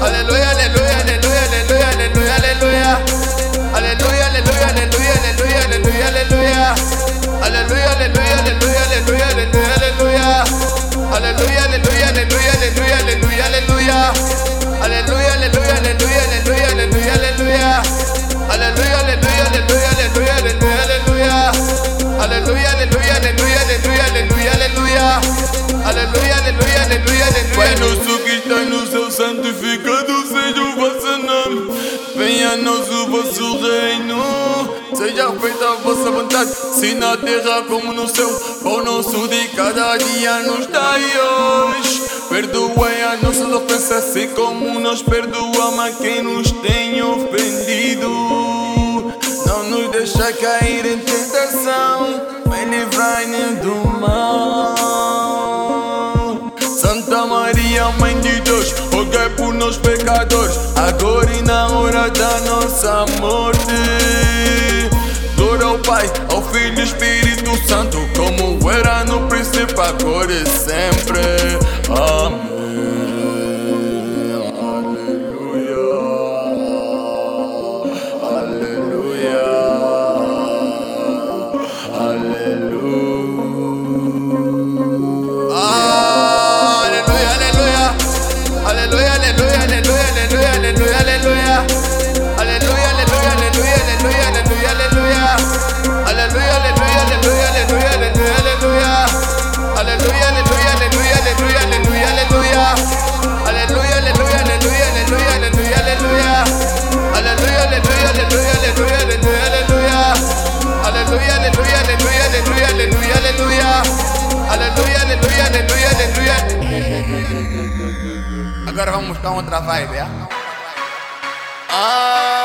Aleluya, aleluya, aleluya, aleluya, aleluya, aleluya. Aleluya, aleluya, aleluya, aleluya, aleluya, aleluya. Aleluya, aleluya, aleluya, aleluya, aleluya, aleluya. Aleluya, aleluya, aleluya, aleluya, aleluya, aleluya. Aleluya, aleluya, aleluya, aleluya, aleluya, aleluya. Aleluya, o vosso nome. Venha a nós o vosso reino. Seja feita a vossa vontade, se na terra como no céu. Pão nosso de cada dia nos dai hoje. Perdoai a nossa ofensa, assim como nós perdoamos a quem nos tem ofendido. Não nos deixa cair em tentação, mas livrai-nos do e na hora da nossa morte. Glória ao Pai, ao Filho e Espírito Santo, como era no princípio, agora e sempre. Agora vamos buscar outra vibe, é? Ah,